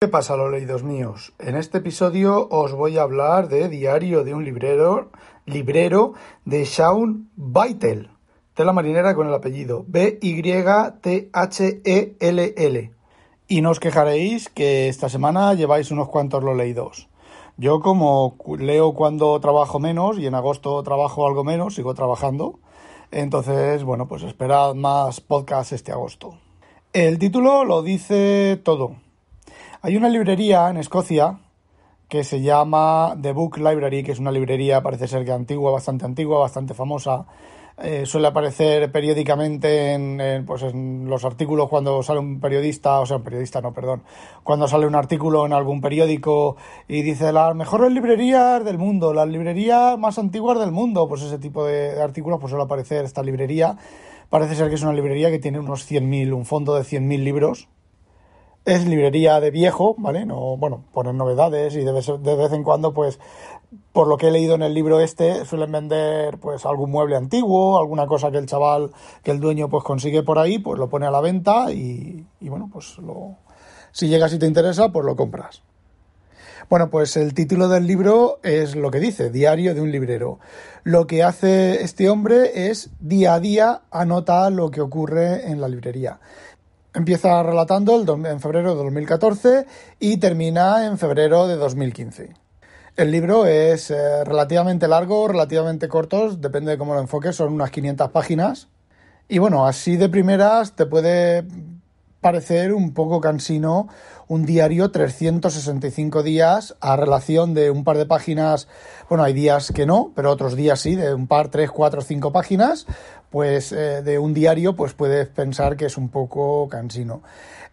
¿Qué pasa, los leídos míos? En este episodio os voy a hablar de Diario de un librero, librero de Shaun Beitel, tela marinera con el apellido B-Y-T-H-E-L-L. Y no os quejaréis que esta semana lleváis unos cuantos lo leídos. Yo como leo cuando trabajo menos y en agosto trabajo algo menos, sigo trabajando. Entonces, bueno, pues esperad más podcasts este agosto. El título lo dice todo hay una librería en Escocia que se llama The Book Library, que es una librería, parece ser que antigua, bastante antigua, bastante famosa. Eh, suele aparecer periódicamente en, pues en los artículos cuando sale un periodista, o sea, un periodista no, perdón, cuando sale un artículo en algún periódico y dice las mejores librerías del mundo, las librerías más antiguas del mundo, pues ese tipo de, artículos pues suele aparecer esta librería. Parece ser que es una librería que tiene unos 100.000, un fondo de 100.000 libros, es librería de viejo, ¿vale? No, bueno, ponen novedades y de vez, de vez en cuando, pues, por lo que he leído en el libro este, suelen vender, pues, algún mueble antiguo, alguna cosa que el chaval, que el dueño, pues, consigue por ahí, pues, lo pone a la venta y, y bueno, pues, lo, si llegas y te interesa, pues, lo compras. Bueno, pues el título del libro es lo que dice, Diario de un librero. Lo que hace este hombre es día a día anota lo que ocurre en la librería. Empieza relatando el en febrero de 2014 y termina en febrero de 2015. El libro es eh, relativamente largo, relativamente corto, depende de cómo lo enfoques, son unas 500 páginas. Y bueno, así de primeras te puede parecer un poco cansino un diario 365 días a relación de un par de páginas, bueno, hay días que no, pero otros días sí, de un par, tres, cuatro, cinco páginas, pues eh, de un diario, pues puedes pensar que es un poco cansino.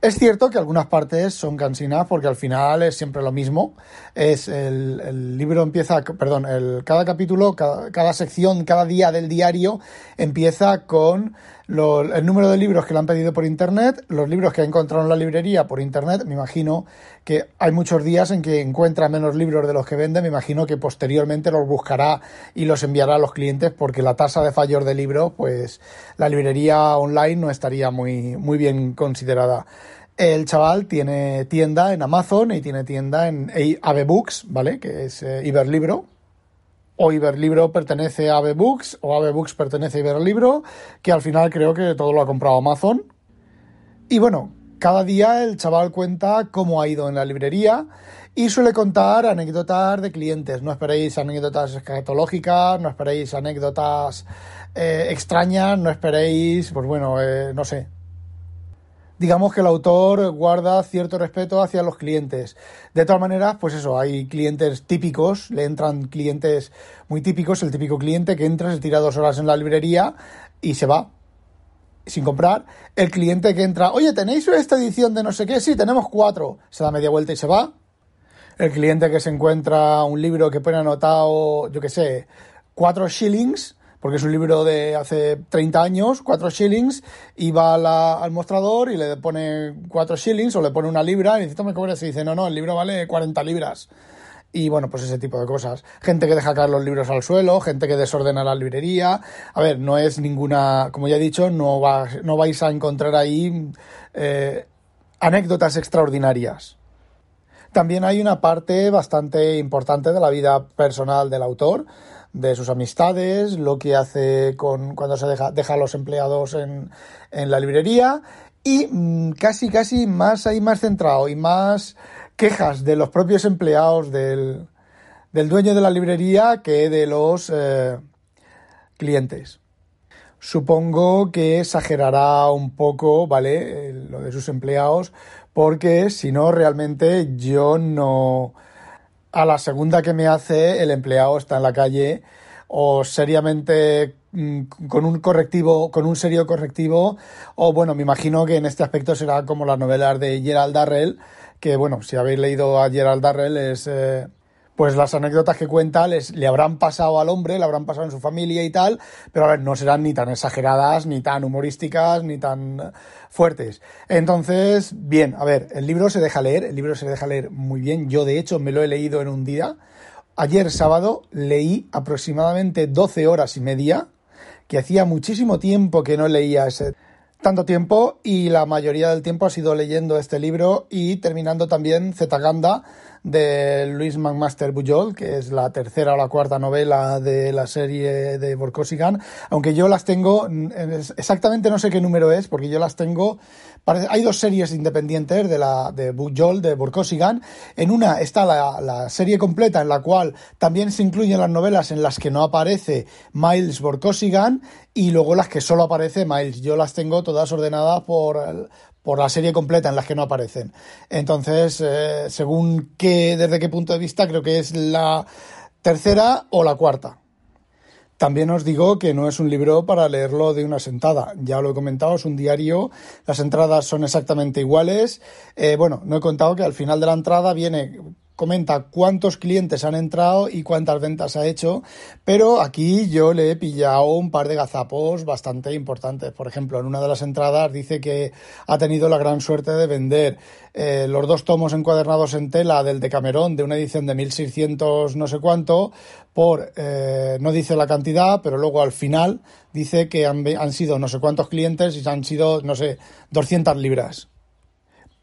Es cierto que algunas partes son cansinas porque al final es siempre lo mismo. Es el, libro empieza, perdón, el, cada capítulo, cada, cada, sección, cada día del diario empieza con el número de libros que le han pedido por internet, los libros que ha encontrado en la librería por internet. Imagino que hay muchos días en que encuentra menos libros de los que vende. Me imagino que posteriormente los buscará y los enviará a los clientes porque la tasa de fallos de libros, pues la librería online no estaría muy, muy bien considerada. El chaval tiene tienda en Amazon y tiene tienda en Ave Books, ¿vale? Que es eh, Iberlibro. O Iberlibro pertenece a Books o Books pertenece a Iberlibro, que al final creo que todo lo ha comprado Amazon. Y bueno, cada día el chaval cuenta cómo ha ido en la librería y suele contar anécdotas de clientes. No esperéis anécdotas escatológicas, no esperéis anécdotas eh, extrañas, no esperéis, pues bueno, eh, no sé, digamos que el autor guarda cierto respeto hacia los clientes. De todas maneras, pues eso, hay clientes típicos, le entran clientes muy típicos, el típico cliente que entra, se tira dos horas en la librería y se va sin comprar. El cliente que entra, oye, ¿tenéis esta edición de no sé qué? Sí, tenemos cuatro. Se da media vuelta y se va. El cliente que se encuentra un libro que pone anotado, yo qué sé, cuatro shillings porque es un libro de hace 30 años, 4 shillings, y va al mostrador y le pone 4 shillings o le pone una libra y dice, me y dice, no, no, el libro vale 40 libras. Y bueno, pues ese tipo de cosas. Gente que deja caer los libros al suelo, gente que desordena la librería. A ver, no es ninguna, como ya he dicho, no, va, no vais a encontrar ahí eh, anécdotas extraordinarias. También hay una parte bastante importante de la vida personal del autor de sus amistades, lo que hace con cuando se deja, deja a los empleados en, en la librería y mm, casi, casi más ahí más centrado y más quejas de los propios empleados del, del dueño de la librería que de los eh, clientes. Supongo que exagerará un poco, ¿vale? Lo de sus empleados, porque si no, realmente yo no, a la segunda que me hace el empleado está en la calle o seriamente con un correctivo, con un serio correctivo, o bueno, me imagino que en este aspecto será como las novelas de Gerald Darrell, que bueno, si habéis leído a Gerald Darrell es eh, pues las anécdotas que cuenta les, le habrán pasado al hombre, le habrán pasado en su familia y tal, pero a ver, no serán ni tan exageradas, ni tan humorísticas, ni tan fuertes. Entonces, bien, a ver, el libro se deja leer, el libro se deja leer muy bien. Yo, de hecho, me lo he leído en un día. Ayer sábado leí aproximadamente 12 horas y media, que hacía muchísimo tiempo que no leía ese tanto tiempo y la mayoría del tiempo ha sido leyendo este libro y terminando también Zetaganda de Luis McMaster Bujol, que es la tercera o la cuarta novela de la serie de Borkosigan, aunque yo las tengo, exactamente no sé qué número es, porque yo las tengo, hay dos series independientes de la de Bujol, de Borkosigan, en una está la, la serie completa en la cual también se incluyen las novelas en las que no aparece Miles Borkosigan y luego las que solo aparece Miles, yo las tengo todas ordenadas por, por la serie completa en las que no aparecen. Entonces, eh, según qué, desde qué punto de vista, creo que es la tercera o la cuarta. También os digo que no es un libro para leerlo de una sentada. Ya lo he comentado, es un diario. Las entradas son exactamente iguales. Eh, bueno, no he contado que al final de la entrada viene comenta cuántos clientes han entrado y cuántas ventas ha hecho, pero aquí yo le he pillado un par de gazapos bastante importantes. Por ejemplo, en una de las entradas dice que ha tenido la gran suerte de vender eh, los dos tomos encuadernados en tela del Decamerón de una edición de 1600 no sé cuánto por, eh, no dice la cantidad, pero luego al final dice que han, han sido no sé cuántos clientes y han sido, no sé, 200 libras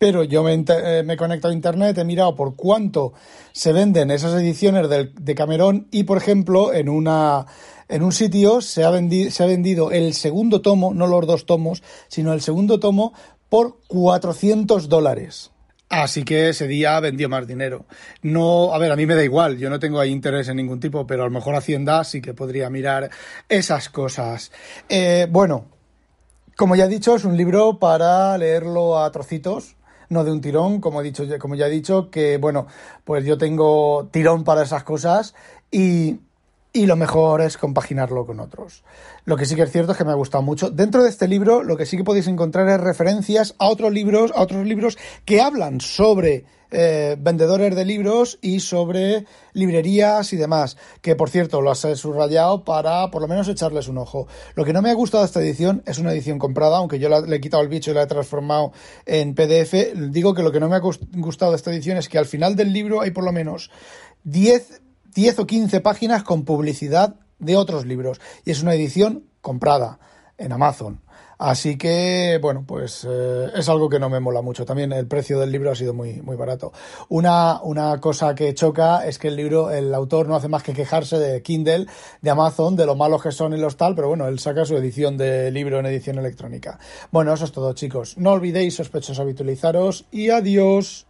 pero yo eh, me, he conectado a internet, he mirado por cuánto se venden esas ediciones de Camerón y, por ejemplo, en una en un sitio se ha, vendido, se ha vendido el segundo tomo, no los dos tomos, sino el segundo tomo por 400 dólares. Así que ese día vendió más dinero. No, a ver, a mí me da igual, yo no tengo ahí interés en ningún tipo, pero a lo mejor Hacienda sí que podría mirar esas cosas. Eh, bueno, como ya he dicho, es un libro para leerlo a trocitos no de un tirón, como he dicho, como ya he dicho, que bueno, pues yo tengo tirón para esas cosas y, y lo mejor es compaginarlo con otros. Lo que sí que es cierto es que me ha gustado mucho. Dentro de este libro, lo que sí que podéis encontrar es referencias a otros libros, a otros libros que hablan sobre eh, vendedores de libros y sobre librerías y demás. Que por cierto, lo has subrayado para por lo menos echarles un ojo. Lo que no me ha gustado de esta edición es una edición comprada, aunque yo le he quitado el bicho y la he transformado en PDF. Digo que lo que no me ha gustado de esta edición es que al final del libro hay por lo menos 10 10 o 15 páginas con publicidad de otros libros. Y es una edición comprada en Amazon. Así que, bueno, pues eh, es algo que no me mola mucho. También el precio del libro ha sido muy, muy barato. Una, una cosa que choca es que el libro, el autor no hace más que quejarse de Kindle, de Amazon, de lo malos que son y los tal, pero bueno, él saca su edición de libro en edición electrónica. Bueno, eso es todo, chicos. No olvidéis, sospechosos, habitualizaros y adiós.